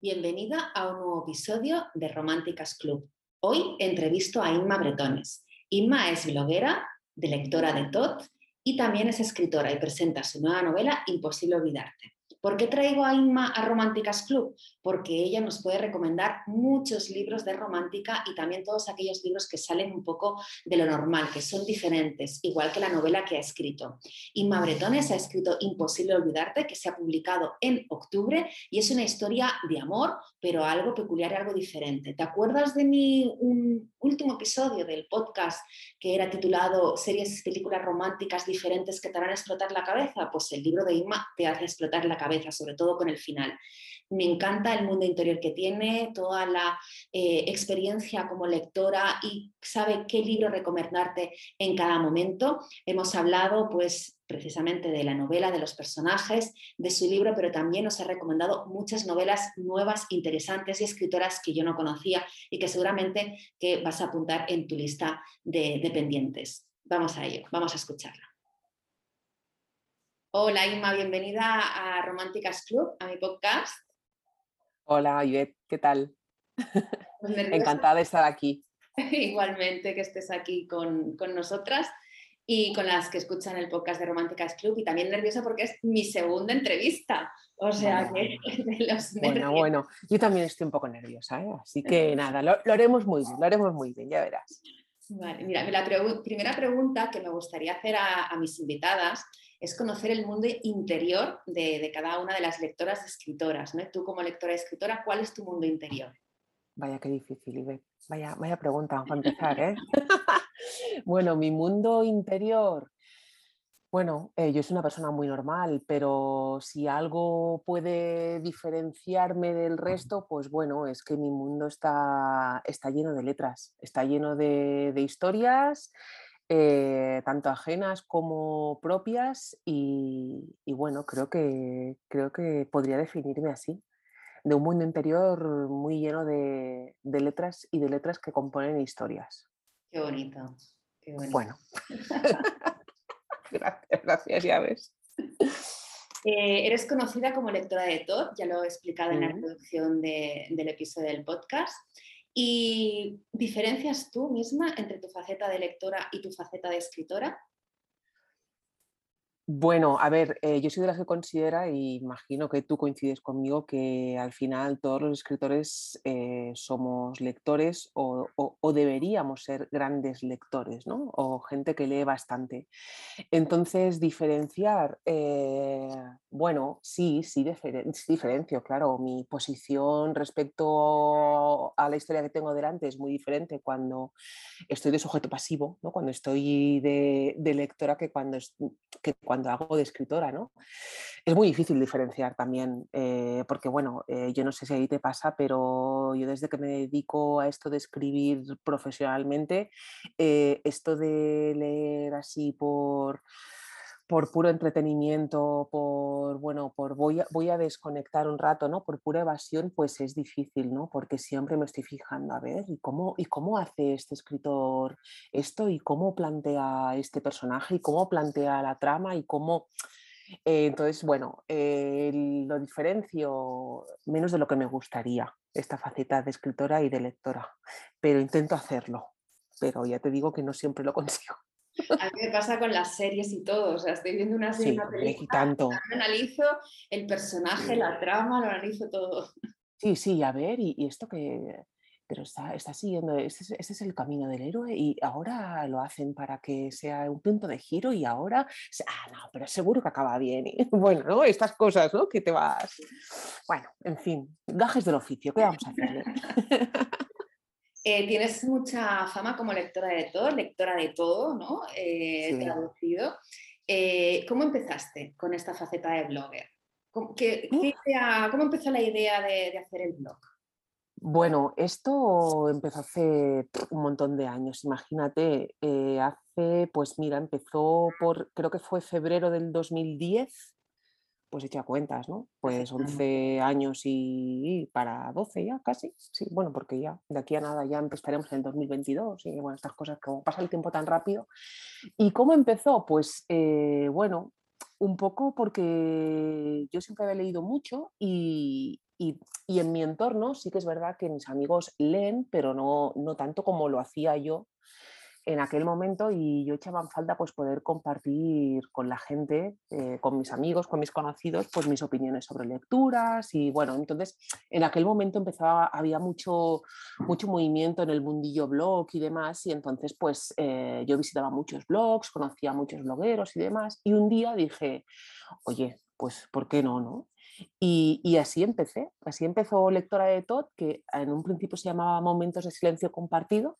Bienvenida a un nuevo episodio de Románticas Club. Hoy entrevisto a Inma Bretones. Inma es bloguera, lectora de TOT y también es escritora y presenta su nueva novela Imposible Olvidarte. ¿Por qué traigo a Inma a Románticas Club? Porque ella nos puede recomendar muchos libros de romántica y también todos aquellos libros que salen un poco de lo normal, que son diferentes, igual que la novela que ha escrito. Inma Bretones ha escrito Imposible Olvidarte, que se ha publicado en octubre y es una historia de amor, pero algo peculiar y algo diferente. ¿Te acuerdas de mi último episodio del podcast que era titulado Series y películas románticas diferentes que te harán explotar la cabeza? Pues el libro de Inma te hace explotar la cabeza sobre todo con el final. Me encanta el mundo interior que tiene, toda la eh, experiencia como lectora y sabe qué libro recomendarte en cada momento. Hemos hablado pues precisamente de la novela, de los personajes, de su libro, pero también nos ha recomendado muchas novelas nuevas, interesantes y escritoras que yo no conocía y que seguramente que vas a apuntar en tu lista de, de pendientes. Vamos a ello, vamos a escucharla. Hola Inma, bienvenida a Románticas Club, a mi podcast. Hola Ivette, ¿qué tal? Pues Encantada de estar aquí. Igualmente que estés aquí con, nosotras y con las que escuchan el podcast de Románticas Club y también nerviosa porque es mi segunda entrevista. O sea que de los Bueno, bueno, yo también estoy un poco nerviosa, ¿eh? así que nada, lo, haremos muy bien, lo haremos muy bien, ya verás. Vale, mira, la primera pregunta que me gustaría hacer a mis invitadas es conocer el mundo interior de, cada una de las lectoras escritoras. ¿no? Tú como lectora y escritora, ¿cuál es tu mundo interior? Vaya, qué difícil, Ibe. Vaya, vaya pregunta para empezar. ¿eh? bueno, mi mundo interior. Bueno, eh, yo soy una persona muy normal, pero si algo puede diferenciarme del resto, pues bueno, es que mi mundo está, está lleno de letras, está lleno de, de historias eh, tanto ajenas como propias y, bueno, creo que, creo que podría definirme así, de un mundo interior muy lleno de, letras y de letras que componen historias. Qué bonito. Bueno. gracias, gracias, ya ves. Eh, eres conocida como lectora de TOD, ya lo he explicado en la introducción del episodio del podcast. ¿Y diferencias tú misma entre tu faceta de lectora y tu faceta de escritora? Bueno, a ver, eh, yo soy de las que considera, y imagino que tú coincides conmigo, que al final todos los escritores eh, somos lectores o, deberíamos ser grandes lectores, ¿no? O gente que lee bastante. Entonces, diferenciar, eh, bueno, sí, sí, diferencio, claro. Mi posición respecto a la historia que tengo delante es muy diferente cuando estoy de sujeto pasivo, ¿no? Cuando estoy de, lectora que cuando, que cuando cuando hago de escritora, ¿no? Es muy difícil diferenciar también, eh, porque bueno, eh, yo no sé si ahí te pasa, pero yo desde que me dedico a esto de escribir profesionalmente, eh, esto de leer así por por puro entretenimiento, por, bueno, por voy a, voy a desconectar un rato, ¿no? Por pura evasión, pues es difícil, ¿no? Porque siempre me estoy fijando, a ver, ¿y cómo, y cómo hace este escritor esto? ¿Y cómo plantea este personaje? ¿Y cómo plantea la trama? ¿Y cómo...? Eh, entonces, bueno, eh, lo diferencio menos de lo que me gustaría, esta faceta de escritora y de lectora, pero intento hacerlo, pero ya te digo que no siempre lo consigo. A mí me pasa con las series y todo, o sea, estoy viendo una serie, una película, tanto. analizo el personaje, la trama, lo analizo todo. Sí, sí, a ver, y, esto que, pero está, está siguiendo, ese, es el camino del héroe y ahora lo hacen para que sea un punto de giro y ahora, ah, no, pero seguro que acaba bien. Y, bueno, ¿no? Estas cosas, ¿no? Que te vas... Bueno, en fin, gajes del oficio, ¿qué vamos a hacer? Eh, tienes mucha fama como lectora de todo, lectora de todo, ¿no? Eh, traducido. Eh, ¿Cómo empezaste con esta faceta de blogger? ¿Cómo, empezó la idea de, hacer el blog? Bueno, esto empezó hace un montón de años, imagínate, hace, pues mira, empezó por, creo que fue febrero del 2010, pues echa cuentas, ¿no? Pues 11 años y, para 12 ya casi, sí, bueno, porque ya de aquí a nada ya empezaremos en el 2022 y bueno, estas cosas, como pasa el tiempo tan rápido. ¿Y cómo empezó? Pues eh, bueno, un poco porque yo siempre había leído mucho y, y, y, en mi entorno sí que es verdad que mis amigos leen, pero no, no tanto como lo hacía yo en aquel momento y yo echaba en falta pues poder compartir con la gente, eh, con mis amigos, con mis conocidos, pues mis opiniones sobre lecturas y bueno, entonces en aquel momento empezaba, había mucho, mucho movimiento en el mundillo blog y demás y entonces pues eh, yo visitaba muchos blogs, conocía a muchos blogueros y demás y un día dije, oye, pues ¿por qué no, no? Y, así empecé, así empezó Lectora de Todd, que en un principio se llamaba Momentos de Silencio Compartido,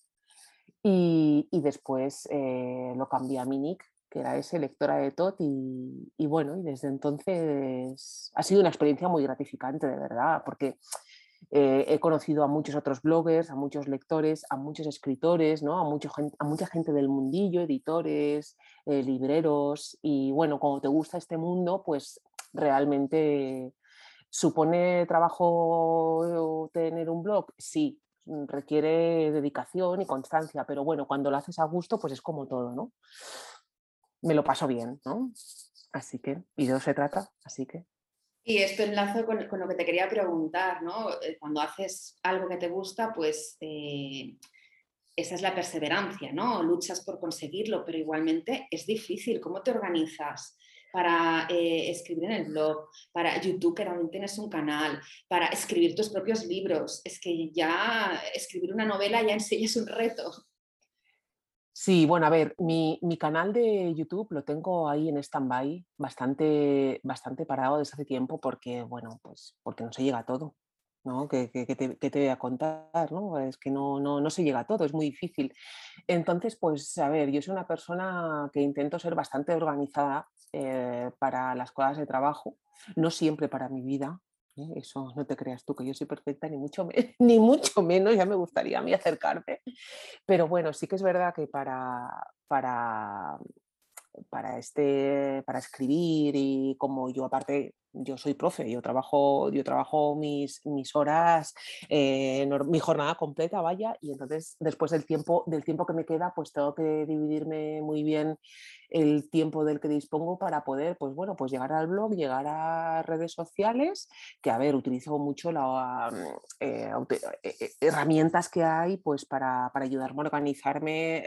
y, después eh, lo cambié a mi nick, que era ese, lectora de TOT, y, bueno, y desde entonces ha sido una experiencia muy gratificante, de verdad, porque eh, he conocido a muchos otros bloggers, a muchos lectores, a muchos escritores, ¿no? a, mucho, a mucha gente del mundillo, editores, eh, libreros, y bueno, como te gusta este mundo, pues realmente supone trabajo tener un blog, sí, requiere dedicación y constancia, pero bueno, cuando lo haces a gusto, pues es como todo, ¿no? Me lo paso bien, ¿no? Así que, y de eso se trata, así que. Y esto enlazo con, lo que te quería preguntar, ¿no? Eh, cuando haces algo que te gusta, pues eh, esa es la perseverancia, ¿no? Luchas por conseguirlo, pero igualmente es difícil. ¿Cómo te organizas? Para eh, escribir en el blog, para YouTube, que también tienes un canal, para escribir tus propios libros. Es que ya escribir una novela ya en sí es un reto. Sí, bueno, a ver, mi, canal de YouTube lo tengo ahí en stand-by, bastante, bastante parado desde hace tiempo porque, bueno, pues porque no se llega a todo. ¿No? ¿Qué, te, voy a contar? ¿no? Es que no, no, no, se llega a todo, es muy difícil. Entonces, pues, a ver, yo soy una persona que intento ser bastante organizada eh, para las cosas de trabajo, no siempre para mi vida. ¿eh? Eso no te creas tú que yo soy perfecta, ni mucho, ni mucho menos, ya me gustaría a mí acercarme. Pero bueno, sí que es verdad que para, para, para, este, para escribir y como yo aparte yo soy profe, yo trabajo, yo trabajo mis, mis horas, eh, mi jornada completa, vaya, y entonces después del tiempo, del tiempo que me queda, pues tengo que dividirme muy bien el tiempo del que dispongo para poder, pues bueno, pues llegar al blog, llegar a redes sociales, que a ver, utilizo mucho las eh, eh, herramientas que hay pues para, para ayudarme a organizarme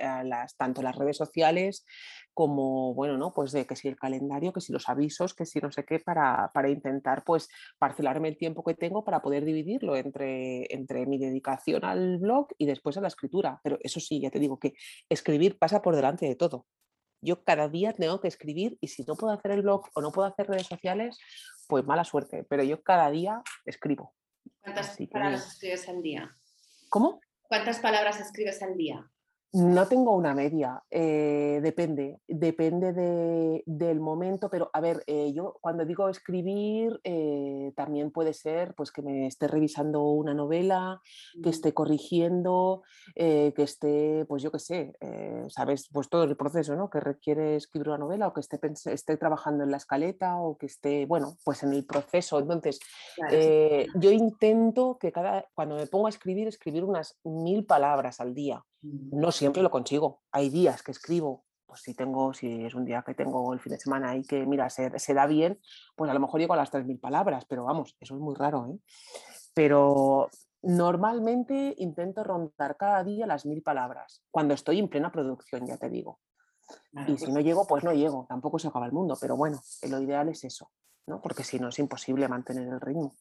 tanto las redes sociales como, bueno, ¿no? Pues de que si el calendario, que si los avisos, que si no sé qué, para intentar pues parcelarme el tiempo que tengo para poder dividirlo entre, entre mi dedicación al blog y después a la escritura. Pero eso sí, ya te digo que escribir pasa por delante de todo. Yo cada día tengo que escribir y si no puedo hacer el blog o no puedo hacer redes sociales, pues mala suerte, pero yo cada día escribo. ¿Cuántas palabras escribes al día? ¿Cómo? ¿Cuántas palabras escribes al día? No tengo una media, eh, depende, depende del momento, pero a ver, eh, yo cuando digo escribir, eh, también puede ser pues que me esté revisando una novela, que esté corrigiendo, que esté, pues yo qué sé, sabes, pues todo el proceso, ¿no? Que requiere escribir una novela o que esté, esté trabajando en la escaleta o que esté, bueno, pues en el proceso. Entonces, yo intento que cada, cuando me pongo a escribir, escribir unas mil palabras al día. No siempre lo consigo. Hay días que escribo, pues si tengo, si es un día que tengo el fin de semana y que, mira, se, da bien, pues a lo mejor llego a las 3.000 palabras, pero vamos, eso es muy raro. ¿eh? Pero normalmente intento rondar cada día las mil palabras, cuando estoy en plena producción, ya te digo. y si no llego, pues no llego, tampoco se acaba el mundo, pero bueno, lo ideal es eso, ¿no? porque si no es imposible mantener el ritmo.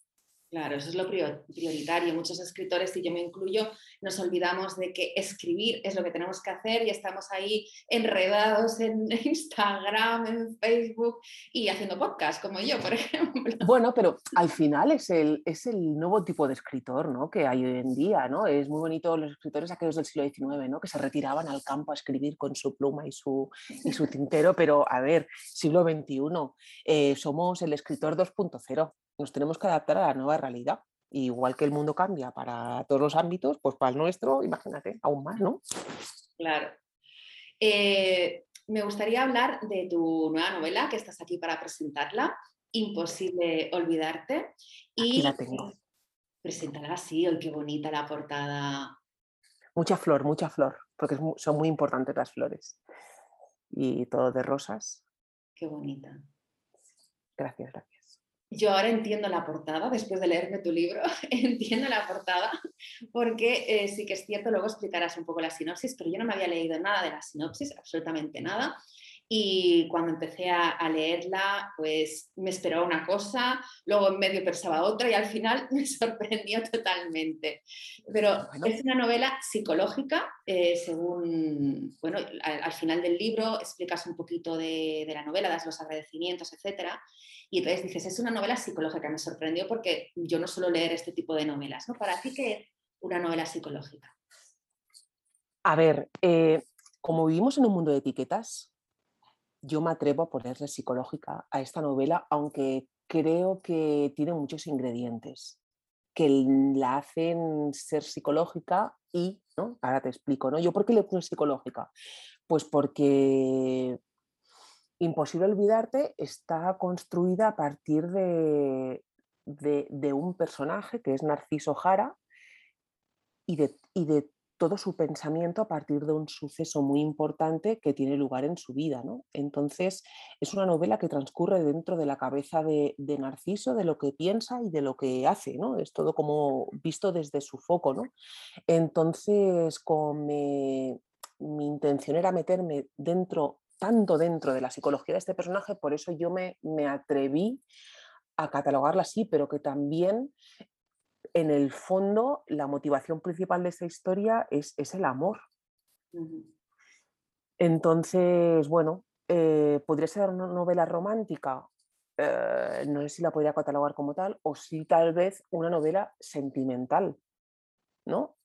Claro, eso es lo prioritario. Muchos escritores, y yo me incluyo, nos olvidamos de que escribir es lo que tenemos que hacer y estamos ahí enredados en Instagram, en Facebook y haciendo podcast, como yo, por ejemplo. Bueno, pero al final es el, es el nuevo tipo de escritor ¿no? que hay hoy en día. ¿no? Es muy bonito los escritores aquellos del siglo XIX, ¿no? que se retiraban al campo a escribir con su pluma y su, y su tintero, pero a ver, siglo XXI, eh, somos el escritor 2.0 nos tenemos que adaptar a la nueva realidad. Igual que el mundo cambia para todos los ámbitos, pues para el nuestro, imagínate, aún más, ¿no? Claro. Eh, me gustaría hablar de tu nueva novela, que estás aquí para presentarla. Imposible olvidarte. Y la tengo. Preséntala así, hoy qué bonita la portada. Mucha flor, mucha flor, porque son muy importantes las flores. Y todo de rosas. Qué bonita. Gracias, gracias. Yo ahora entiendo la portada, después de leerme tu libro, entiendo la portada, porque eh, sí que es cierto, luego explicarás un poco la sinopsis, pero yo no me había leído nada de la sinopsis, absolutamente nada. Y cuando empecé a, leerla, pues me esperaba una cosa, luego en medio pensaba otra y al final me sorprendió totalmente. Pero es una novela psicológica, eh, según, bueno, al, final del libro explicas un poquito de, de la novela, das los agradecimientos, etcétera. Y entonces dices, es una novela psicológica, me sorprendió porque yo no suelo leer este tipo de novelas. ¿no? ¿Para ti qué es una novela psicológica? A ver, eh, como vivimos en un mundo de etiquetas, yo me atrevo a ponerle psicológica a esta novela, aunque creo que tiene muchos ingredientes que la hacen ser psicológica y, ¿no? ahora te explico, ¿no? ¿Yo por qué le puse psicológica? Pues porque Imposible olvidarte está construida a partir de, un personaje que es Narciso Jara y de, y de, todo su pensamiento a partir de un suceso muy importante que tiene lugar en su vida. ¿no? Entonces, es una novela que transcurre dentro de la cabeza de, Narciso, de lo que piensa y de lo que hace. ¿no? Es todo como visto desde su foco. ¿no? Entonces, con mi intención era meterme dentro tanto dentro de la psicología de este personaje, por eso yo me, me atreví a catalogarla así, pero que también en el fondo la motivación principal de esta historia es, el amor. Entonces, bueno, eh, podría ser una novela romántica, eh, no sé si la podría catalogar como tal, o si tal vez una novela sentimental, ¿no?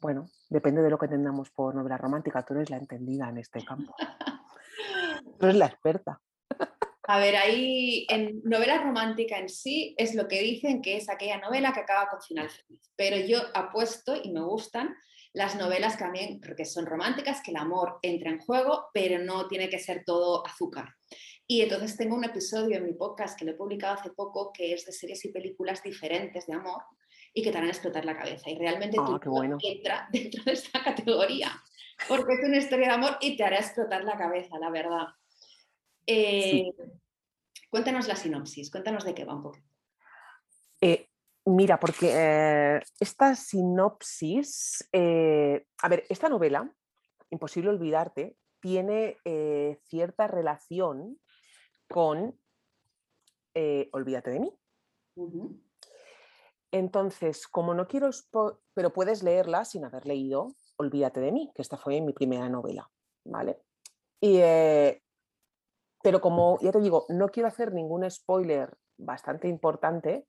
Bueno, depende de lo que entendamos por novela romántica. Tú eres la entendida en este campo. Tú eres la experta. A ver, ahí en novela romántica en sí es lo que dicen que es aquella novela que acaba con final feliz. Pero yo apuesto y me gustan las novelas también, porque son románticas, que el amor entra en juego, pero no tiene que ser todo azúcar. Y entonces tengo un episodio en mi podcast que lo he publicado hace poco, que es de series y películas diferentes de amor, y que te harán explotar la cabeza. Y realmente ah, tú entra dentro de esta categoría, porque es una historia de amor y te hará explotar la cabeza, la verdad. Eh, cuéntanos la sinopsis, cuéntanos de qué va un poquito. Eh, mira, porque eh, esta sinopsis, a ver, esta novela, Imposible Olvidarte, tiene cierta relación con Olvídate de mí. Entonces, como no quiero, pero puedes leerla sin haber leído Olvídate de mí, que esta fue mi primera novela, ¿vale? Eh, pero como ya te digo, no quiero hacer ningún spoiler bastante importante,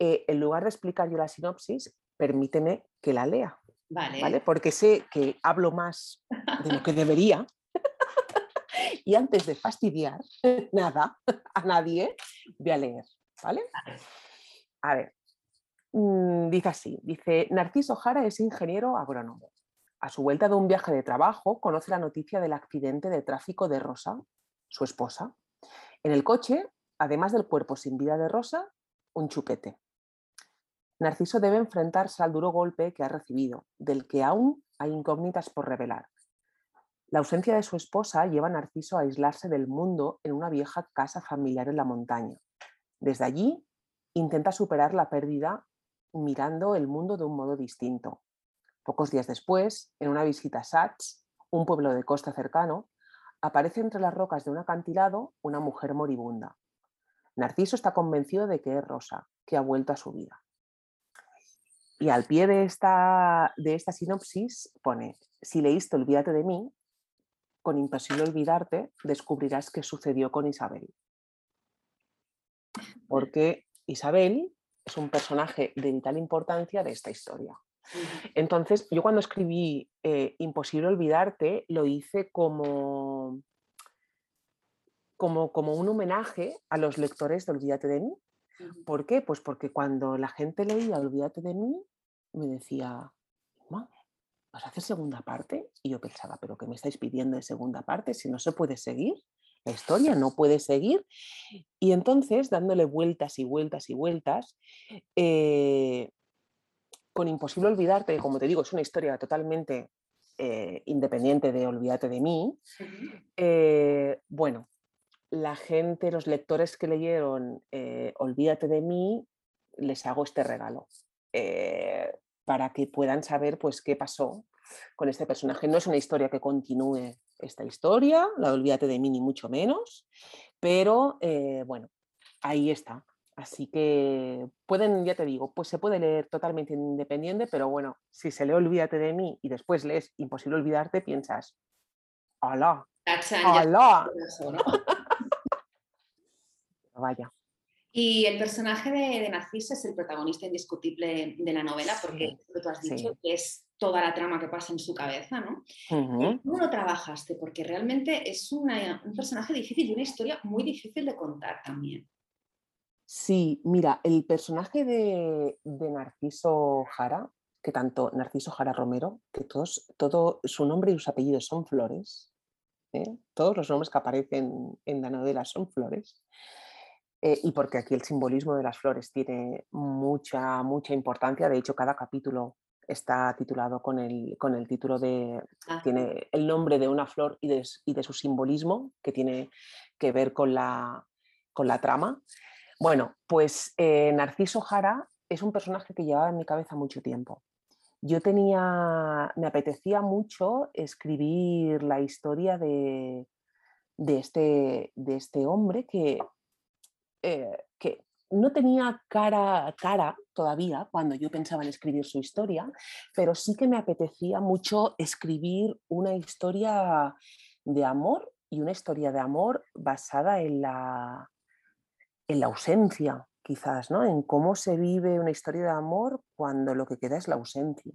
eh, en lugar de explicar yo la sinopsis, permíteme que la lea, vale. Porque sé que hablo más de lo que debería. y antes de fastidiar nada a nadie, voy a leer, ¿vale? A ver, Mm, dice así, dice, Narciso Jara es ingeniero agrónomo. A su vuelta de un viaje de trabajo conoce la noticia del accidente de tráfico de Rosa, su esposa. En el coche, además del cuerpo sin vida de Rosa, un chupete. Narciso debe enfrentarse al duro golpe que ha recibido, del que aún hay incógnitas por revelar. La ausencia de su esposa lleva a Narciso a aislarse del mundo en una vieja casa familiar en la montaña. Desde allí intenta superar la pérdida mirando el mundo de un modo distinto. Pocos días después, en una visita a Sats, un pueblo de costa cercano, aparece entre las rocas de un acantilado una mujer moribunda. Narciso está convencido de que es Rosa, que ha vuelto a su vida. Y al pie de esta, de esta sinopsis pone, si leíste Olvídate de mí, con imposible olvidarte, descubrirás qué sucedió con Isabel. Porque Isabel es un personaje de vital importancia de esta historia. Entonces, yo cuando escribí eh, Imposible olvidarte, lo hice como, como, como, un homenaje a los lectores de Olvídate de mí. ¿Por qué? Pues porque cuando la gente leía Olvídate de mí, me decía, ¿vas a hacer segunda parte? Y yo pensaba, ¿pero qué me estáis pidiendo de segunda parte si no se puede seguir? la historia no puede seguir. Y entonces, dándole vueltas y vueltas y vueltas, eh, con Imposible Olvidarte, como te digo, es una historia totalmente eh, independiente de Olvídate de mí, eh, bueno, la gente, los lectores que leyeron Olvídate de mí, les hago este regalo para que puedan saber pues qué pasó con este personaje. No es una historia que continúe esta historia, la de Olvídate de mí ni mucho menos, pero eh, bueno, ahí está. Así que pueden, ya te digo, pues se puede leer totalmente independiente, pero bueno, si se lee Olvídate de mí y después lees Imposible olvidarte, piensas, ¡Hala! ¡Hala! Vaya. Y el personaje de, Narciso es el protagonista indiscutible de la novela, porque tú has dicho que es toda la trama que pasa en su cabeza, ¿no? ¿Cómo lo trabajaste? Porque realmente es un personaje difícil y una historia muy difícil de contar también. Sí, mira, el personaje de, Narciso Jara, que tanto Narciso Jara Romero, que todos, todo su nombre y sus apellidos son flores, ¿eh? todos los nombres que aparecen en la novela son flores. Eh, y porque aquí el simbolismo de las flores tiene mucha, mucha importancia. De hecho, cada capítulo está titulado con el, con el título de, ah. tiene el nombre de una flor y de, y de, su simbolismo, que tiene que ver con la, con la trama. Bueno, pues eh, Narciso Jara es un personaje que llevaba en mi cabeza mucho tiempo. Yo tenía, me apetecía mucho escribir la historia de, este, este hombre que eh, que no tenía cara, cara todavía cuando yo pensaba en escribir su historia, pero sí que me apetecía mucho escribir una historia de amor y una historia de amor basada en la, en la ausencia, quizás, ¿no? En cómo se vive una historia de amor cuando lo que queda es la ausencia.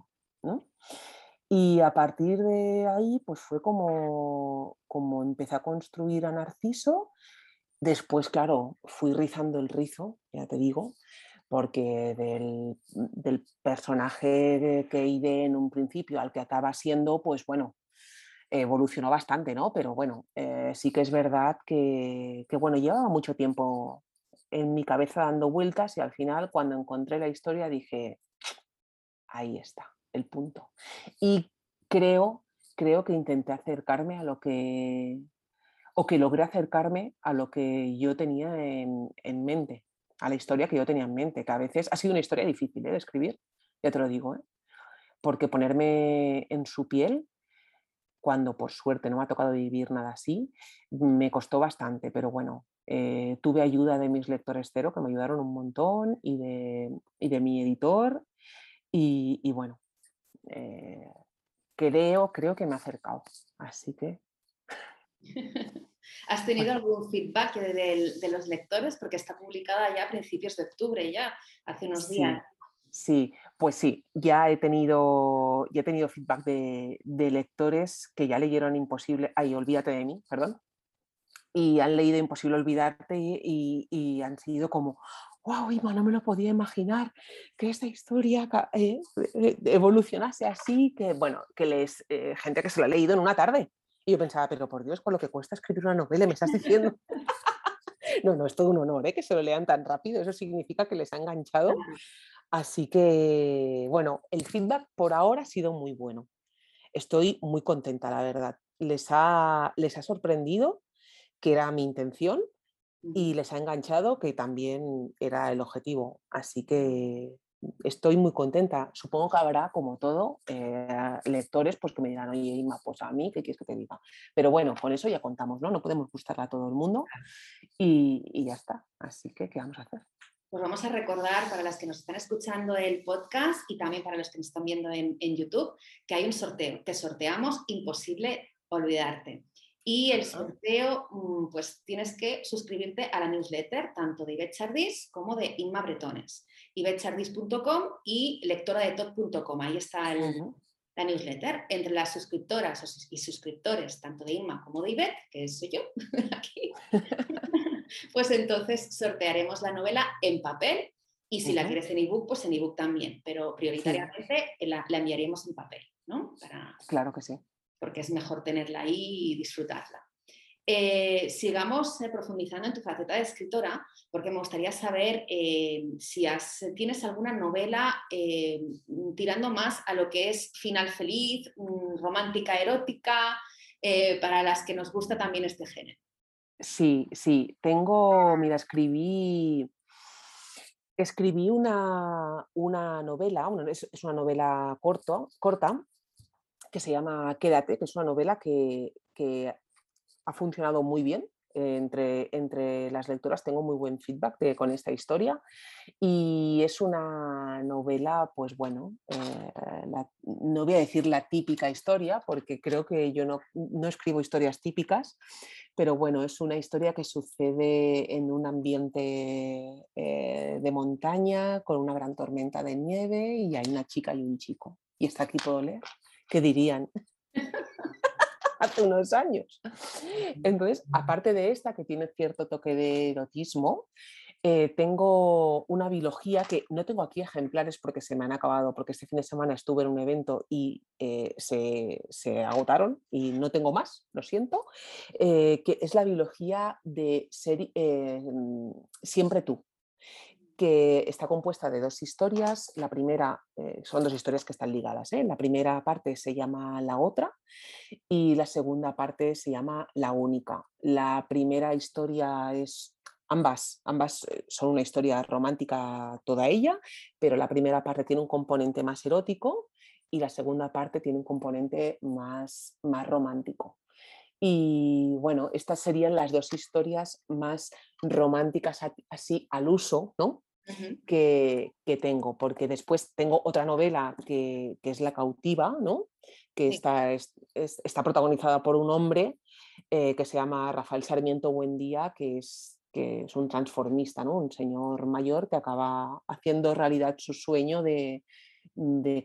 Y a partir de ahí, pues fue como, como empecé a construir a Narciso Después, claro, fui rizando el rizo, ya te digo, porque del, personaje que ideé en un principio al que acaba siendo, pues bueno, evolucionó bastante, ¿no? Pero bueno, eh, sí que es verdad que, que, bueno, llevaba mucho tiempo en mi cabeza dando vueltas y al final cuando encontré la historia dije, ahí está, el punto. Y creo, creo que intenté acercarme a lo que o que logré acercarme a lo que yo tenía en, mente, a la historia que yo tenía en mente, que a veces ha sido una historia difícil ¿eh? de escribir, ya te lo digo, ¿eh? porque ponerme en su piel, cuando por suerte no me ha tocado vivir nada así, me costó bastante, pero bueno, eh, tuve ayuda de mis lectores cero que me ayudaron un montón y de, de mi editor y, bueno, creo, creo que me ha acercado, así que ¿Has tenido algún feedback de, los lectores? Porque está publicada ya a principios de octubre, ya hace unos días. Sí, pues sí, ya he tenido, ya he tenido feedback de, lectores que ya leyeron Imposible, ay, olvídate de mí, perdón, y han leído Imposible Olvidarte y, han sido como, wow, Ima, no me lo podía imaginar que esta historia eh, eh, evolucionase así, que bueno, que les, eh, gente que se lo ha leído en una tarde, y yo pensaba, pero por Dios, con lo que cuesta escribir una novela, me estás diciendo. no, no, es todo un honor ¿eh? que se lo lean tan rápido, eso significa que les ha enganchado. Así que, bueno, el feedback por ahora ha sido muy bueno. Estoy muy contenta, la verdad. Les ha, les ha sorprendido, que era mi intención, y les ha enganchado, que también era el objetivo. Así que, estoy muy contenta. Supongo que habrá, como todo, eh, lectores pues, que me dirán, oye, Ima, pues a mí, ¿qué quieres que te diga? Pero bueno, con eso ya contamos, ¿no? No podemos gustarle a todo el mundo y, ya está. Así que, ¿qué vamos a hacer? Pues vamos a recordar para las que nos están escuchando el podcast y también para los que nos están viendo en, en YouTube que hay un sorteo. Te sorteamos Imposible Olvidarte. Y el sorteo, mm, pues tienes que suscribirte a la newsletter tanto de Ivette Chardis como de Inma Bretones. ivetchardis.com y lectoradetot.com. Ahí está la newsletter. Entre las suscriptoras y suscriptores, tanto de Inma como de Ivette, que soy yo aquí, pues entonces sortearemos la novela en papel y si la quieres en ebook, pues en ebook también, pero prioritariamente la, la, enviaremos en papel, ¿no? Claro que sí porque es mejor tenerla ahí y disfrutarla. Eh, sigamos eh, profundizando en tu faceta de escritora, porque me gustaría saber eh, si tienes alguna novela tirando más a lo que es final feliz, mm, romántica, erótica, para las que nos gusta también este género. Sí, sí, tengo, mira, escribí, escribí una, una novela, es, una novela corto, corta, que se llama Quédate, que es una novela que, que ha funcionado muy bien entre, entre las lectoras, tengo muy buen feedback con esta historia y es una novela, pues bueno, eh, no voy a decir la típica historia porque creo que yo no, no, escribo historias típicas, pero bueno, es una historia que sucede en un ambiente eh, de montaña con una gran tormenta de nieve y hay una chica y un chico. Y está aquí puedo leer. ¿Qué dirían? hace unos años. Entonces, aparte de esta, que tiene cierto toque de erotismo, eh, tengo una biología que no tengo aquí ejemplares porque se me han acabado, porque este fin de semana estuve en un evento y eh, se, agotaron y no tengo más, lo siento, eh, que es la biología de ser siempre tú que está compuesta de dos historias. La primera, eh, son dos historias que están ligadas. ¿eh? La primera parte se llama La otra y la segunda parte se llama La única. La primera historia es ambas, ambas eh, son una historia romántica toda ella, pero la primera parte tiene un componente más erótico y la segunda parte tiene un componente más, más romántico. Y bueno, estas serían las dos historias más románticas así al uso, ¿no? Que, tengo, porque después tengo otra novela que, es La cautiva, ¿no? que está, está protagonizada por un hombre eh, que se llama Rafael Sarmiento Buendía, que es, que es un transformista, ¿no? un señor mayor que acaba haciendo realidad su sueño de,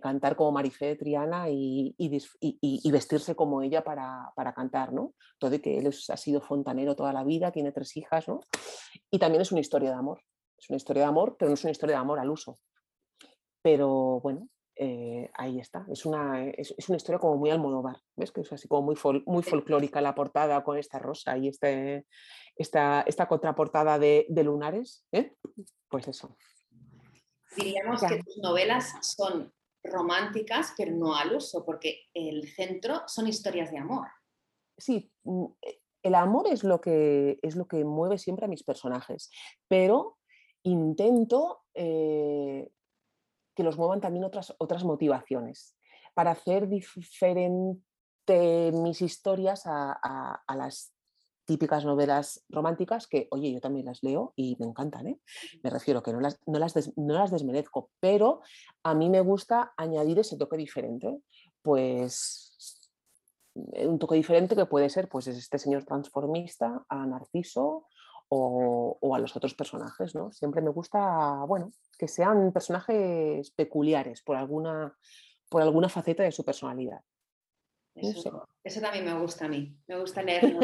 cantar como Marifé de Triana y, y, vestirse como ella para, cantar, ¿no? Todo y que él ha sido fontanero toda la vida, tiene tres hijas, ¿no? Y también es una historia de amor. Es una historia de amor, pero no es una historia de amor al uso. Pero bueno, eh, ahí está. Es una, es, una, historia como muy almodóvar, ¿ves? Que es así como muy, muy folclórica la portada con esta rosa y este, esta, esta contraportada de, lunares. ¿eh? Pues eso. Diríamos que tus novelas son románticas, pero no al uso, porque el centro son historias de amor. Sí, mm, el amor es lo que, es lo que mueve siempre a mis personajes, pero intento eh, que los muevan también otras, otras motivaciones para hacer diferente mis historias a, las típicas novelas románticas que, oye, yo también las leo y me encantan, ¿eh? Me refiero que no las, no las, no las desmerezco, pero a mí me gusta añadir ese toque diferente. Pues un toque diferente que puede ser pues este señor transformista a Narciso o, a los otros personajes, ¿no? Siempre me gusta, bueno, que sean personajes peculiares por alguna, por alguna faceta de su personalidad. Eso, también me gusta a mí, me gusta leer.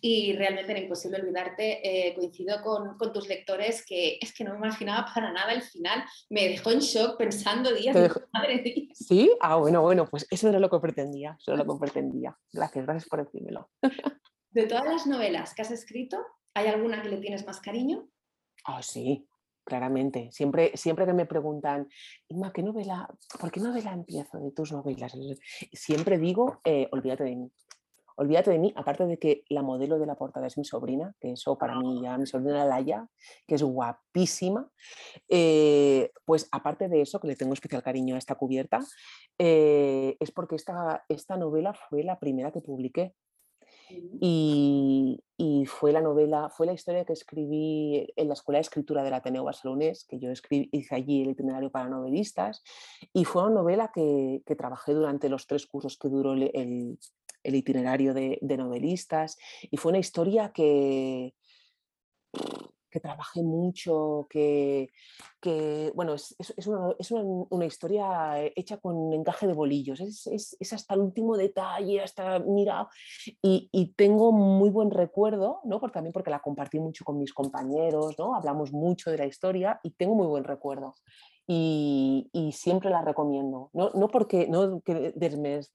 y realmente era imposible olvidarte. Eh, coincido con, tus lectores que es que no me imaginaba para nada el final. Me dejó en shock pensando días. Madre Sí, ah, bueno, bueno, pues eso era lo que pretendía, eso era lo que pretendía. Gracias, gracias por decírmelo. De todas las novelas que has escrito, ¿Hay alguna que le tienes más cariño? Ah, sí, claramente. Siempre, siempre que me preguntan, Inma, ¿qué novela, ¿por qué novela empiezo de tus novelas? Siempre digo, eh, olvídate de mí. Olvídate de mí, aparte de que la modelo de la portada es mi sobrina, que eso para mí ya, mi sobrina Laia, que es guapísima. Eh, pues aparte de eso, que le tengo especial cariño a esta cubierta, eh, es porque esta, esta novela fue la primera que publiqué y, fue la novela, fue la historia que escribí en la Escuela de Escritura del Ateneo Barcelonés, que yo escribí, hice allí el itinerario para novelistas, y fue una novela que, trabajé durante los tres cursos que duró el, itinerario de, de, novelistas, y fue una historia que, que trabajé mucho, que, bueno, es, una, historia hecha con encaje de bolillos, es, hasta el último detalle, hasta, mira, y, tengo muy buen recuerdo, ¿no? Porque, también porque la compartí mucho con mis compañeros, ¿no? Hablamos mucho de la historia y tengo muy buen recuerdo. Y, siempre la recomiendo, no, porque no que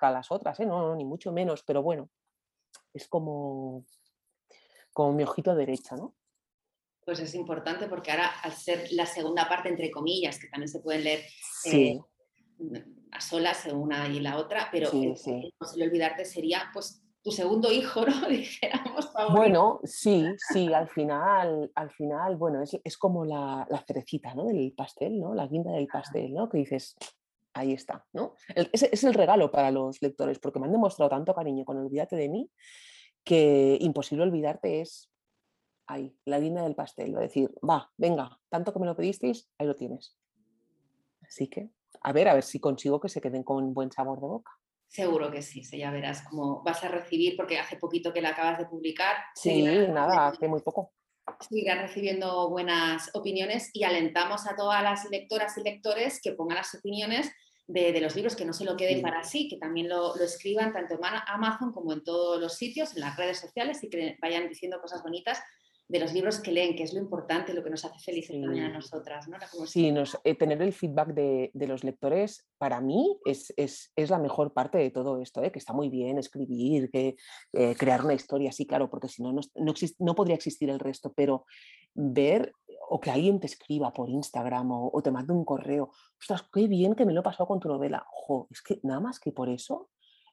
las otras, ¿eh? no, ni mucho menos, pero bueno, es como, como mi ojito derecho, ¿no? Pues es importante porque ahora, al ser la segunda parte, entre comillas, que también se pueden leer eh, a solas una y la otra, pero no se le olvidarte sería pues tu segundo hijo, ¿no? Dijéramos. Bueno, sí, sí, al final, al final, bueno, es, como la, cerecita, ¿no? Del pastel, ¿no? La guinda del pastel, ¿no? Que dices, ahí está, ¿no? es, es, el regalo para los lectores, porque me han demostrado tanto cariño con Olvídate de mí, que imposible olvidarte es ahí, la guinda del pastel, es decir, va, venga, tanto que me lo pedisteis, ahí lo tienes. Así que, a ver, a ver si consigo que se queden con buen sabor de boca. Seguro que sí, ya verás cómo vas a recibir, porque hace poquito que la acabas de publicar. Sí, nada, hace muy poco. Seguirás recibiendo buenas opiniones y alentamos a todas las lectoras y lectores que pongan las opiniones de, los libros, que no se lo queden para sí, que también lo, lo, escriban tanto en Amazon como en todos los sitios, en las redes sociales y que vayan diciendo cosas bonitas de los libros que leen, que es lo importante, lo que nos hace felices también a nosotras. ¿no? sí, eh, tener el feedback de, los lectores para mí es, la mejor parte de todo esto, ¿eh? que está muy bien escribir, que, eh, crear una historia, sí, claro, porque si no, no, no, podría existir el resto, pero ver o que alguien te escriba por Instagram o, te mande un correo, ostras, qué bien que me lo he pasado con tu novela. Ojo, es que nada más que por eso,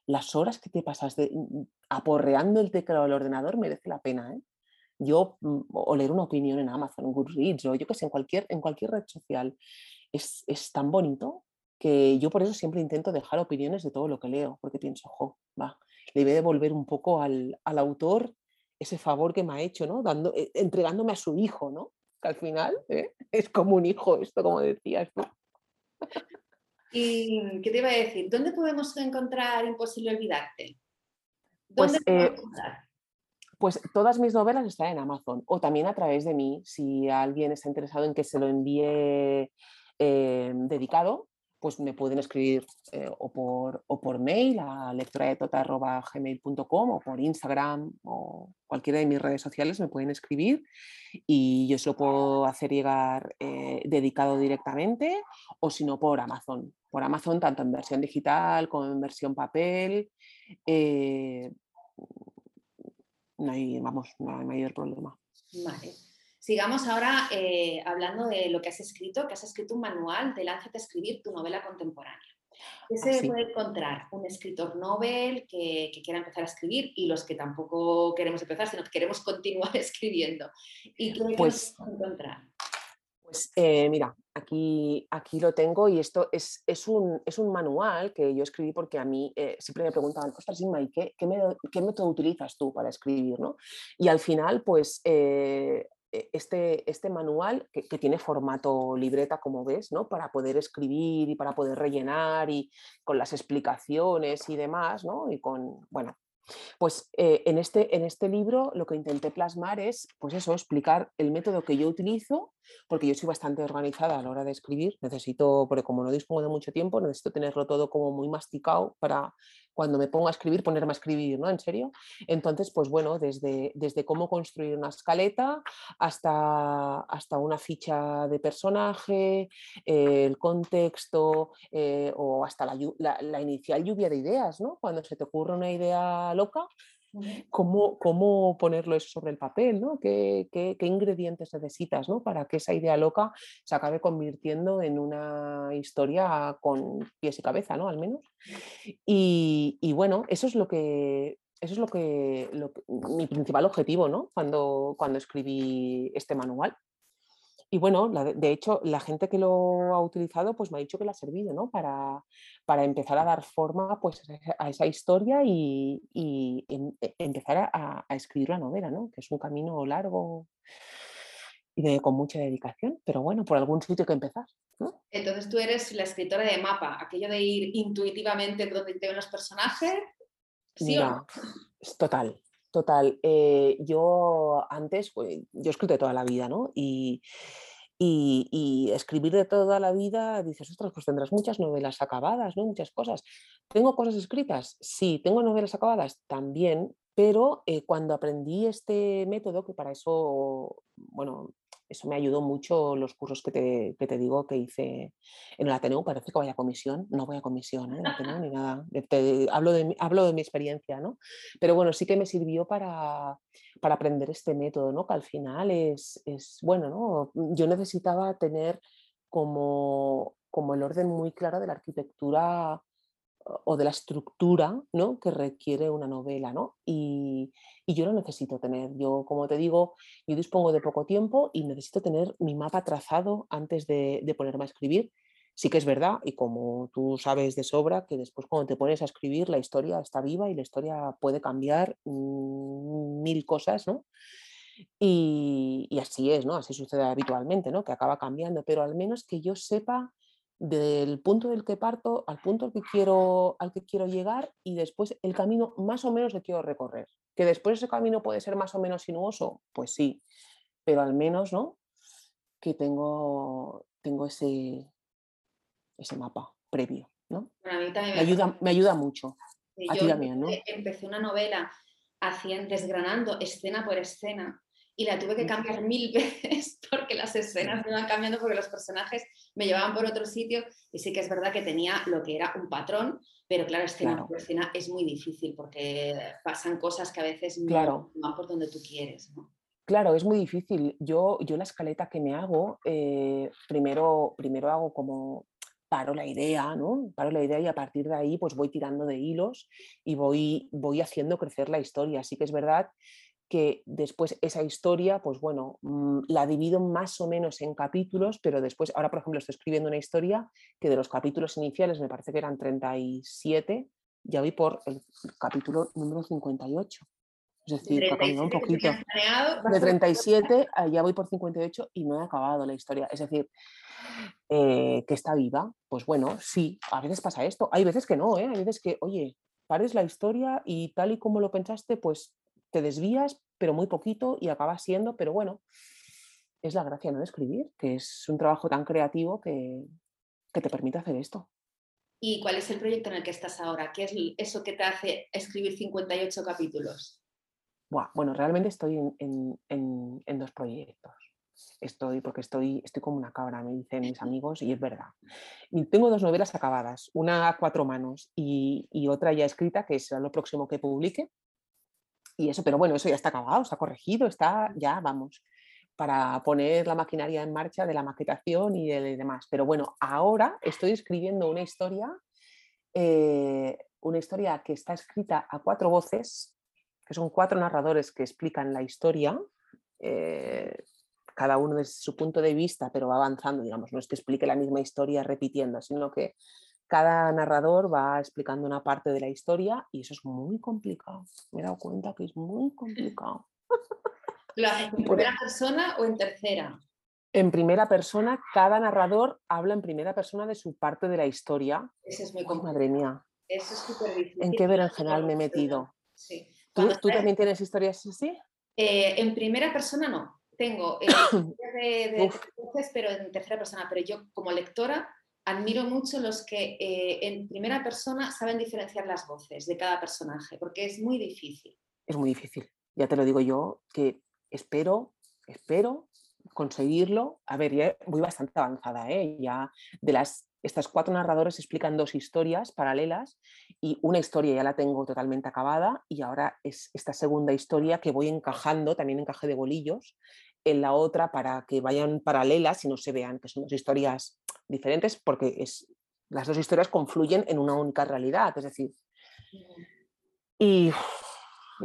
las horas que te pasas de, mm, aporreando el teclado del ordenador merece la pena. ¿eh? Yo mm, o leer una opinión en Amazon, Goodreads o yo que sé, en cualquier, en cualquier red social, es, tan bonito que yo por eso siempre intento dejar opiniones de todo lo que leo, porque pienso, ojo, va, le voy a devolver un poco al, autor ese favor que me ha hecho, ¿no? Dando, eh, entregándome a su hijo, ¿no? Que al final ¿eh? es como un hijo esto, como decías tú. ¿Y qué te iba a decir? ¿Dónde podemos encontrar Imposible Olvidarte? ¿Dónde pues, eh, pues todas mis novelas están en Amazon o también a través de mí. Si alguien está interesado en que se lo envíe eh, dedicado, pues me pueden escribir eh, o, por, o por mail a lectoraetota.gmail.com o por Instagram o cualquiera de mis redes sociales me pueden escribir y yo se lo puedo hacer llegar eh, dedicado directamente o si no por Amazon. Por Amazon tanto en versión digital como en versión papel no hay, vamos, no hay mayor problema. Vale. Sigamos ahora eh, hablando de lo que has escrito, que has escrito un manual de Lánzate a escribir tu novela contemporánea. ¿Qué se puede encontrar? Un escritor novel que, quiera empezar a escribir y los que tampoco queremos empezar, sino que queremos continuar escribiendo. ¿Y qué pues, encontrar? Pues eh, mira, aquí, aquí lo tengo y esto es, es, un, es, un, manual que yo escribí porque a mí eh, siempre me preguntaban, ostras, Inma, ¿y qué, qué, método utilizas tú para escribir? ¿no? Y al final, pues eh, e, este, este manual que, que, tiene formato libreta, como ves, ¿no? para poder escribir y para poder rellenar y con las explicaciones y demás, ¿no? y con, bueno, pues eh, en, este, en este libro lo que intenté plasmar es, pues eso, explicar el método que yo utilizo, porque yo soy bastante organizada a la hora de escribir, necesito, porque como no dispongo de mucho tiempo, necesito tenerlo todo como muy masticado para cuando me pongo a escribir, ponerme a escribir, ¿no? En serio. Entonces, pues bueno, desde, desde cómo construir una escaleta hasta, hasta una ficha de personaje, eh, el contexto eh, o hasta la, la, inicial lluvia de ideas, ¿no? Cuando se te ocurre una idea loca, cómo, cómo ponerlo sobre el papel, ¿no? ¿Qué, qué, ingredientes necesitas ¿no? para que esa idea loca se acabe convirtiendo en una historia con pies y cabeza, ¿no? Al menos. Y, y bueno, eso es lo que, eso es lo que, mi principal objetivo ¿no? cuando, cuando escribí este manual. Y bueno, de hecho, la gente que lo ha utilizado pues me ha dicho que le ha servido ¿no? para, para empezar a dar forma pues, a esa historia y, em, e, empezar a, escribir la novela, ¿no? que es un camino largo y con mucha dedicación, pero bueno, por algún sitio que empezar. Entonces tú eres la escritora de mapa, aquello de ir intuitivamente donde te ven los personajes. ¿sí es total, Total, eh, yo antes, pues, yo escrito de toda la vida, ¿no? Y, y, escribir de toda la vida, dices, ostras, pues tendrás muchas novelas acabadas, ¿no? Muchas cosas. ¿Tengo cosas escritas? Sí, tengo novelas acabadas también, pero eh, cuando aprendí este método, que para eso, bueno, eso me ayudó mucho los cursos que te, que te, digo que hice en el Ateneo, parece que vaya a comisión, no voy a comisión, ¿eh? ni nada, hablo, de, hablo de mi experiencia, ¿no? Pero bueno, sí que me sirvió para, para aprender este método, ¿no? Que al final es, es, bueno, ¿no? Yo necesitaba tener como, como el orden muy claro de la arquitectura o de la estructura ¿no? que requiere una novela. ¿no? Y, yo lo necesito tener. Yo, como te digo, yo dispongo de poco tiempo y necesito tener mi mapa trazado antes de, ponerme a escribir. Sí que es verdad, y como tú sabes de sobra, que después cuando te pones a escribir la historia está viva y la historia puede cambiar mm, mil cosas, ¿no? Y, y, así es, ¿no? Así sucede habitualmente, ¿no? Que acaba cambiando, pero al menos que yo sepa del punto del que parto al punto al que quiero, al que quiero llegar y después el camino más o menos que quiero recorrer. Que después ese camino puede ser más o menos sinuoso, pues sí, pero al menos, ¿no? Que tengo, tengo ese, ese mapa previo, ¿no? me, ayuda, me ayuda mucho. a ti también, ¿no? Empecé una novela haciendo, desgranando escena por escena y la tuve que cambiar mil veces porque las escenas me iban cambiando porque los personajes me llevaban por otro sitio y sí que es verdad que tenía lo que era un patrón, pero claro, escena por escena es muy difícil porque pasan cosas que a veces no van por donde tú quieres. Claro, es muy difícil. Yo, yo la escaleta que me hago, eh, primero, primero hago como paro la idea, ¿no? Paro la idea y a partir de ahí pues voy tirando de hilos y voy, voy haciendo crecer la historia. Así que es verdad que después esa historia, pues bueno, mm, la divido más o menos en capítulos, pero después, ahora por ejemplo estoy escribiendo una historia que de los capítulos iniciales me parece que eran 37, ya voy por el capítulo número 58. Es decir, ha cambiado un poquito. De 37 ya voy por 58 y no he acabado la historia. Es decir, eh, que está viva. Pues bueno, sí, a veces pasa esto. Hay veces que no, ¿eh? hay veces que, oye, pares la historia y tal y como lo pensaste, pues te desvías, pero muy poquito y acabas siendo, pero bueno, es la gracia ¿no? de escribir, que es un trabajo tan creativo que, te permite hacer esto. ¿Y cuál es el proyecto en el que estás ahora? ¿Qué es eso que te hace escribir 58 capítulos? bueno, realmente estoy en, dos proyectos. Estoy, porque estoy, estoy como una cabra, me dicen mis amigos, y es verdad. Y tengo dos novelas acabadas, una a cuatro manos y, y otra ya escrita, que será lo próximo que publique, y eso, pero bueno, eso ya está acabado, está corregido, está ya, vamos, para poner la maquinaria en marcha de la maquetación y de demás. Pero bueno, ahora estoy escribiendo una historia, eh, una historia que está escrita a cuatro voces, que son cuatro narradores que explican la historia, eh, cada uno desde su punto de vista, pero va avanzando, digamos, no es que explique la misma historia repitiendo, sino que cada narrador va explicando una parte de la historia y eso es muy complicado. Me he dado cuenta que es muy complicado. ¿Lo haces en primera persona o en tercera? En primera persona, cada narrador habla en primera persona de su parte de la historia. Eso es muy complicado. madre mía. Eso es súper difícil. ¿En qué general me he metido? Sí. ¿Tú, también tienes historias así? Eh, en primera persona no. Tengo eh, de, de, pero en tercera persona. Pero yo como lectora admiro mucho los que eh, en primera persona saben diferenciar las voces de cada personaje, porque es muy difícil. Es muy difícil. Ya te lo digo yo, que espero, espero conseguirlo. A ver, ya voy bastante avanzada, ¿eh? Ya de las estas cuatro narradores explican dos historias paralelas y una historia ya la tengo totalmente acabada y ahora es esta segunda historia que voy encajando, también encaje de bolillos, en la otra para que vayan paralelas y no se vean que son dos historias diferentes porque es, las dos historias confluyen en una única realidad, es decir. Y,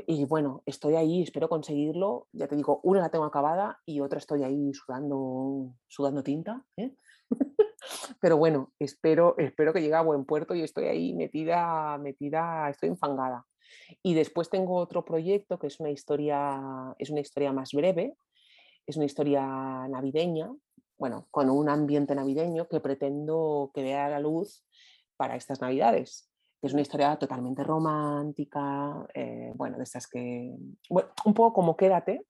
y bueno, estoy ahí, espero conseguirlo. Ya te digo, una la tengo acabada y otra estoy ahí sudando, sudando tinta. ¿eh? Pero bueno, espero, espero que llegue a buen puerto y estoy ahí metida, metida, estoy enfangada. Y después tengo otro proyecto que es una historia, es una historia más breve, es una historia navideña, bueno, con un ambiente navideño que pretendo que vea la luz para estas navidades. Es una historia totalmente romántica, eh, bueno, de estas que, un poco como Quédate,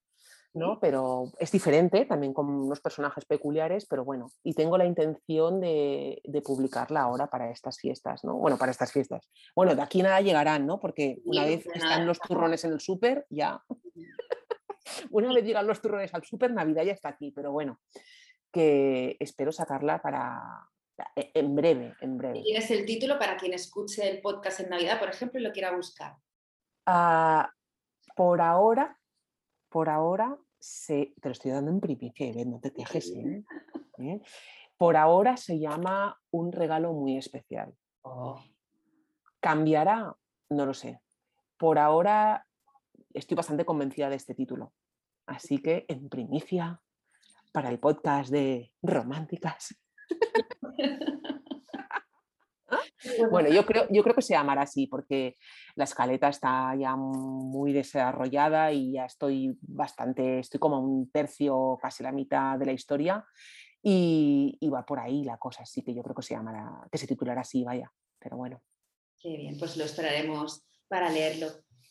¿no? Pero es diferente, también con unos personajes peculiares, pero bueno, y tengo la intención de, publicarla ahora para estas fiestas, ¿no? Bueno, para estas fiestas. Bueno, de aquí nada llegarán, ¿no? Porque una vez están los turrones en el súper, ya una vez llegan los turrones al super, Navidad ya está aquí, pero bueno, que espero sacarla para e, en breve, en breve. ¿Tienes el título para quien escuche el podcast en Navidad, por ejemplo, y lo quiera buscar? Ah, por ahora, por ahora, se, te lo estoy dando en primicia, no te quejes. ¿eh? ¿Eh? Por ahora se llama Un regalo muy especial. Oh. ¿Cambiará? No lo sé. Por ahora estoy bastante convencida de este título. Así que en primicia para el podcast de románticas. Bueno, yo creo, yo creo que se llamará así porque la escaleta está ya muy desarrollada y ya estoy bastante, estoy como un tercio, casi la mitad de la historia y, va por ahí la cosa, así que yo creo que se llamará, que se titulará así, vaya, pero bueno. Qué bien, pues lo esperaremos para leerlo.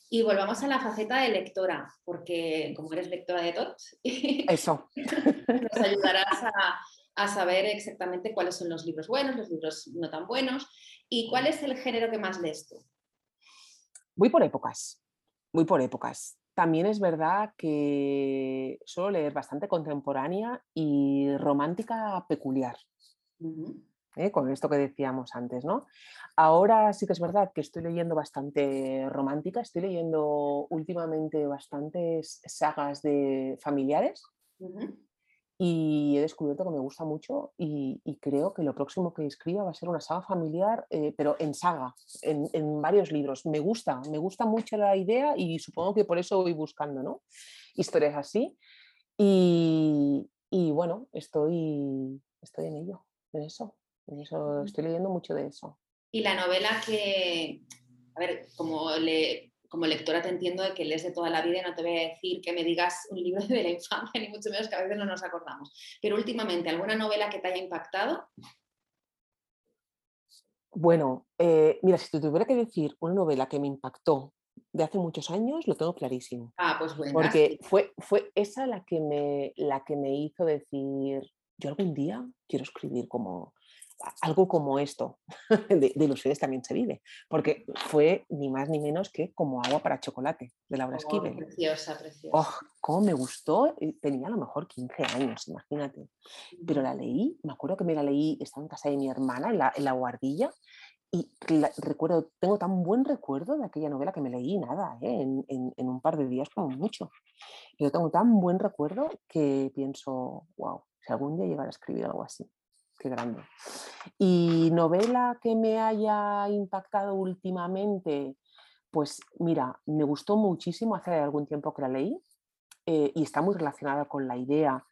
Y volvamos a la faceta de lectora, porque como eres lectora de TOTS, Eso. nos ayudarás a, a, saber exactamente cuáles son los libros buenos, los libros no tan buenos, y cuál es el género que más lees tú. Voy por épocas, voy por épocas. También es verdad que suelo leer bastante contemporánea y romántica peculiar. ¿Eh? con esto que decíamos antes, ¿no? Ahora sí que es verdad que estoy leyendo bastante romántica, estoy leyendo últimamente bastantes sagas de familiares y he descubierto que me gusta mucho y, creo que lo próximo que escriba va a ser una saga familiar, eh, pero en saga, en, varios libros. Me gusta, me gusta mucho la idea y supongo que por eso voy buscando, ¿no? Historias así. Y, y bueno, estoy, estoy en ello, en eso estoy leyendo mucho de eso. Y la novela que, a ver, como, le, como lectora te entiendo de que lees de toda la vida y no te voy a decir que me digas un libro de la infancia, ni mucho menos que a veces no nos acordamos. Pero últimamente, ¿alguna novela que te haya impactado? Bueno, eh, mira, si te tuviera que decir una novela que me impactó de hace muchos años, lo tengo clarísimo. Ah, pues bueno. Porque fue, fue esa la que, me, la que me hizo decir, yo algún día quiero escribir como, algo como esto, de, ilusiones también se vive, porque fue ni más ni menos que como agua para chocolate de Laura oh, Preciosa, preciosa. Oh, cómo me gustó, tenía a lo mejor 15 años, imagínate. Pero la leí, me acuerdo que me la leí, estaba en casa de mi hermana, en la, en la guardilla, y recuerdo, tengo tan buen recuerdo de aquella novela que me leí nada, ¿eh? en, en, en, un par de días como mucho. Yo tengo tan buen recuerdo que pienso, wow, si algún día llegara a escribir algo así qué grande. Y novela que me haya impactado últimamente, pues mira, me gustó muchísimo hace algún tiempo que la leí eh, y está muy relacionada con la idea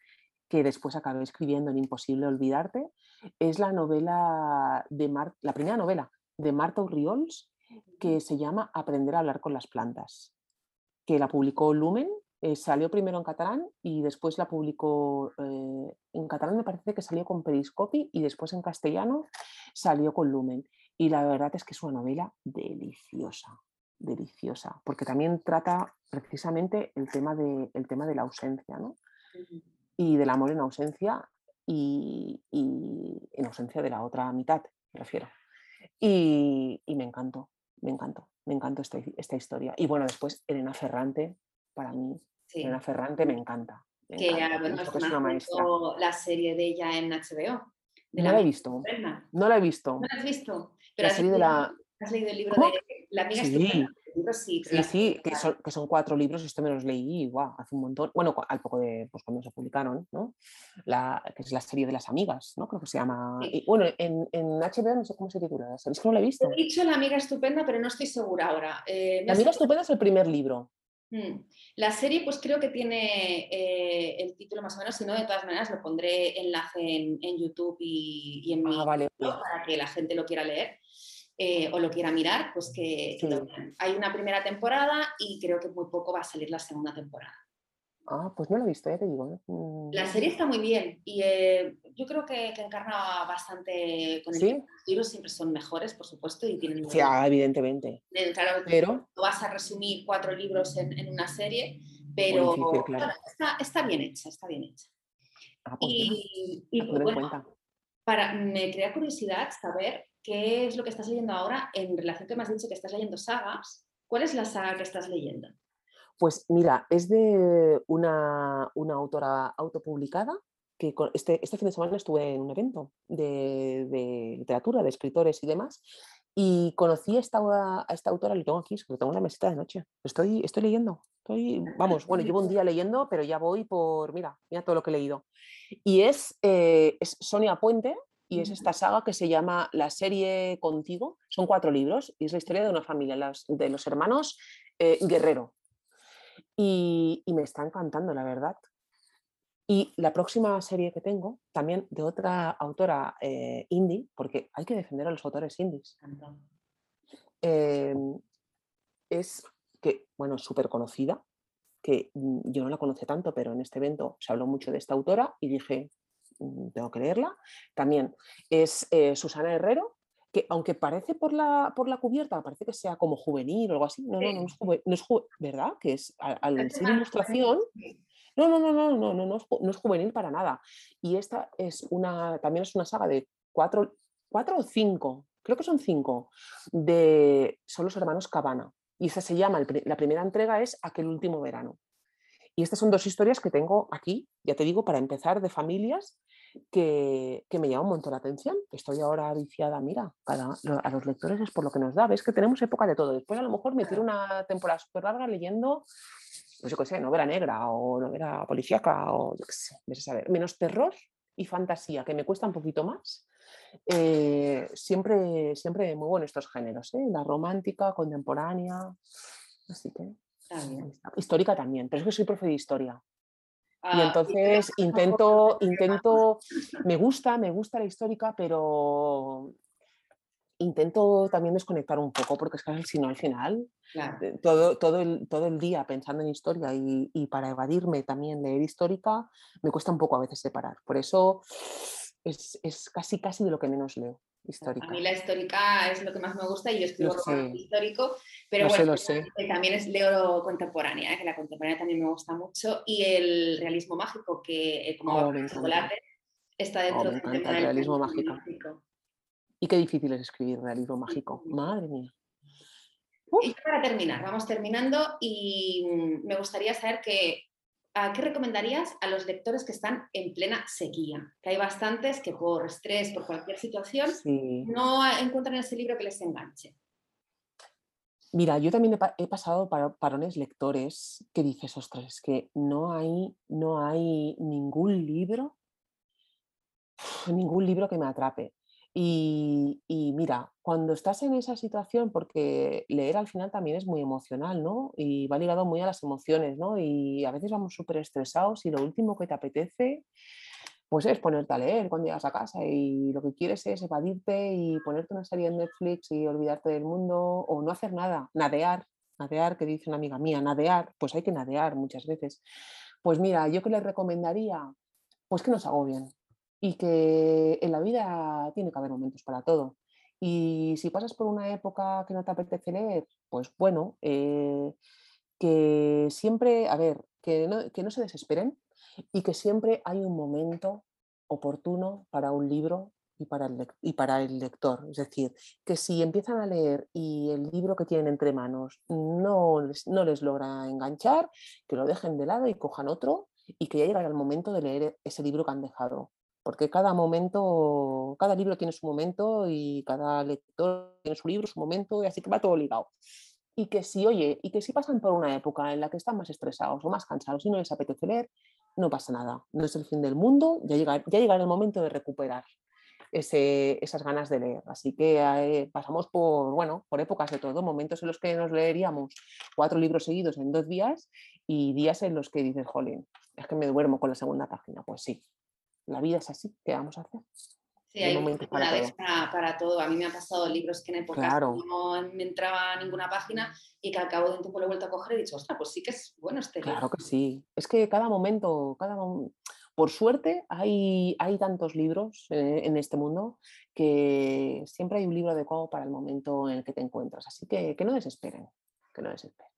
que después acabé escribiendo en Imposible Olvidarte. Es la novela de la primera novela de Marta Urriols que se llama Aprender a hablar con las plantas, que la publicó Lumen eh, salió primero en catalán y después la publicó eh, en catalán, me parece que salió con Periscopi y después en castellano salió con Lumen. Y la verdad es que es una novela deliciosa, deliciosa, porque también trata precisamente el tema de, el tema de la ausencia, ¿no? Y del amor en ausencia y, en ausencia de la otra mitad, me refiero. Y, me encantó, me encantó, me encantó esta, esta historia. Y bueno, después Elena Ferrante, para mí Sí. Ferrante me encanta. que es una maestra. la serie de ella en HBO. no la, he visto. No la he visto. ¿No la has visto? Pero la serie de la... ¿Has leído el libro de La amiga sí. Sí, sí, sí que, son, que, son, cuatro libros, esto me los leí wow, hace un montón, bueno, al poco de pues, cuando se publicaron, ¿no? La, que es la serie de las amigas, ¿no? Creo que se llama. Y, bueno, en, en, HBO no sé cómo se titula, ¿sabéis que no la he visto? He dicho La amiga estupenda, pero no estoy segura ahora. Eh, la amiga estupenda es el primer libro. Mm. La serie, pues creo que tiene eh, el título más o menos, si no, de todas maneras lo pondré enlace en, YouTube y, en mi ah, vale. para que la gente lo quiera leer. Eh, o lo quiera mirar, pues que hay una primera temporada y creo que muy poco va a salir la segunda temporada. Ah, pues no lo he visto, ya te digo. Mm. La serie está muy bien y eh, yo creo que, encarna bastante con el ¿Sí? Los libros siempre son mejores, por supuesto, y tienen... Sí, ah, evidentemente. Claro, pero... no vas a resumir cuatro libros en, una serie, pero está, bien hecha, está bien hecha. Ah, pues y, y bueno, para, me crea curiosidad saber qué es lo que estás leyendo ahora en relación que me has dicho que estás leyendo sagas. ¿Cuál es la saga que estás leyendo? Pues mira, es de una, una autora autopublicada que este, este fin de semana estuve en un evento de, de literatura, de escritores y demás, y conocí a esta, a esta autora, lo tengo aquí, lo tengo en la mesita de noche. Estoy, estoy leyendo. Estoy, vamos, bueno, llevo un día leyendo, pero ya voy por, mira, mira todo lo que he leído. Y es, eh, es Sonia Puente, y es esta saga que se llama La serie contigo. Son cuatro libros y es la historia de una familia, de los hermanos eh, Guerrero. Y, y, me está encantando, la verdad. Y la próxima serie que tengo, también de otra autora eh, indie, porque hay que defender a los autores indies, em, es que, bueno, súper conocida, que mm, yo no la conocí tanto, pero en este evento se habló mucho de esta autora y dije, mm, tengo que leerla. También es eh, Susana Herrero, que aunque parece por la, por la cubierta, parece que sea como juvenil o algo así, no, no, no, es, ¿verdad? Que es al, ser ilustración, no, no, no, no, no, no, no, es, juvenil para nada. Y esta es una, también es una saga de cuatro, cuatro o cinco, creo que son cinco, de, son los hermanos Cabana. Y esta se llama, la primera entrega es Aquel último verano. Y estas son dos historias que tengo aquí, ya te digo, para empezar, de familias que, que me llaman un montón la atención. Estoy ahora viciada, mira, a los lectores es por lo que nos da. Ves que tenemos época de todo. Después a lo mejor me tiro una temporada súper larga leyendo pues yo qué sé, novela negra o novela policíaca o yo qué sé, saber. menos terror y fantasía, que me cuesta un poquito más. Eh, siempre, siempre muy bueno estos géneros, ¿eh? la romántica, contemporánea, así que histórica también, pero es que soy profe de historia. Y ah, entonces intento, intento, me gusta, me gusta la histórica, pero intento también desconectar un poco, porque es que si no, al final, eh, todo, todo, el, todo el día pensando en historia y, y, para evadirme también leer histórica, me cuesta un poco a veces separar. Por eso es, es casi, casi de lo que menos leo. Histórica. A mí la histórica es lo que más me gusta y yo escribo histórico, pero bueno, también es leo contemporánea, ¿eh? que la contemporánea también me gusta mucho, y el realismo mágico, que eh, como oh, chocolate está oh, dentro del realismo mágico. mágico. Y qué difícil es escribir realismo mágico. Madre mía. Y para terminar, vamos terminando y mm, me gustaría saber que, ¿qué recomendarías a los lectores que están en plena sequía? Que hay bastantes que por estrés, por cualquier situación, no encuentran ese libro que les enganche. Mira, yo también he, pasado para parones lectores que dices, ostras, que no hay, no hay ningún libro, ningún libro que me atrape. Y, mira, cuando estás en esa situación, porque leer al final también es muy emocional, ¿no? Y va ligado muy a las emociones, ¿no? Y a veces vamos súper estresados y lo último que te apetece, pues es ponerte a leer cuando llegas a casa y lo que quieres es evadirte y ponerte una serie en Netflix y olvidarte del mundo o no hacer nada, nadear, nadear, que dice una amiga mía, nadear, pues hay que nadear muchas veces. Pues mira, yo que les recomendaría, pues que nos agobien, y que en la vida tiene que haber momentos para todo. Y si pasas por una época que no te apetece leer, pues bueno, eh, que siempre, a ver, que no, que no se desesperen y que siempre hay un momento oportuno para un libro y para, el, y para el lector. Es decir, que si empiezan a leer y el libro que tienen entre manos no les, no les logra enganchar, que lo dejen de lado y cojan otro y que ya llegará el momento de leer ese libro que han dejado porque cada momento, cada libro tiene su momento y cada lector tiene su libro, su momento, y así que va todo ligado. Y que si, oye, y que si pasan por una época en la que están más estresados o más cansados y no les apetece leer, no pasa nada, no es el fin del mundo, ya, llega, ya llegará el momento de recuperar esas ganas de leer. Así que eh, pasamos por, bueno, por épocas de todo, momentos en los que nos leeríamos cuatro libros seguidos en dos días y días en los que dices, jolín, es que me duermo con la segunda página. Pues sí, la vida es así, ¿qué vamos a hacer? Sí, hay momentos para todo. Para, todo. A mí me ha pasado libros que en época no me entraba ninguna página y que al cabo de un tiempo lo he vuelto a coger y he dicho, ostras, pues sí que es bueno este libro. Claro que sí. Es que cada momento, cada por suerte hay, hay tantos libros eh, en este mundo que siempre hay un libro adecuado para el momento en el que te encuentras. Así que que no desesperen, que no desesperen.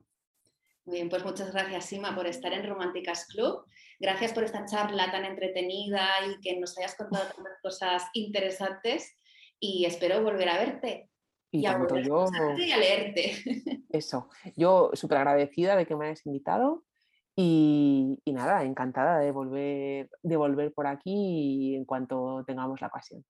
Bien, pues muchas gracias, Sima, por estar en Románticas Club. Gracias por esta charla tan entretenida y que nos hayas contado tantas cosas interesantes. Y espero volver a verte. Y, y a yo. A y a leerte. Eso. Yo súper agradecida de que me hayas invitado. Y, y nada, encantada de volver, de volver por aquí en cuanto tengamos la ocasión.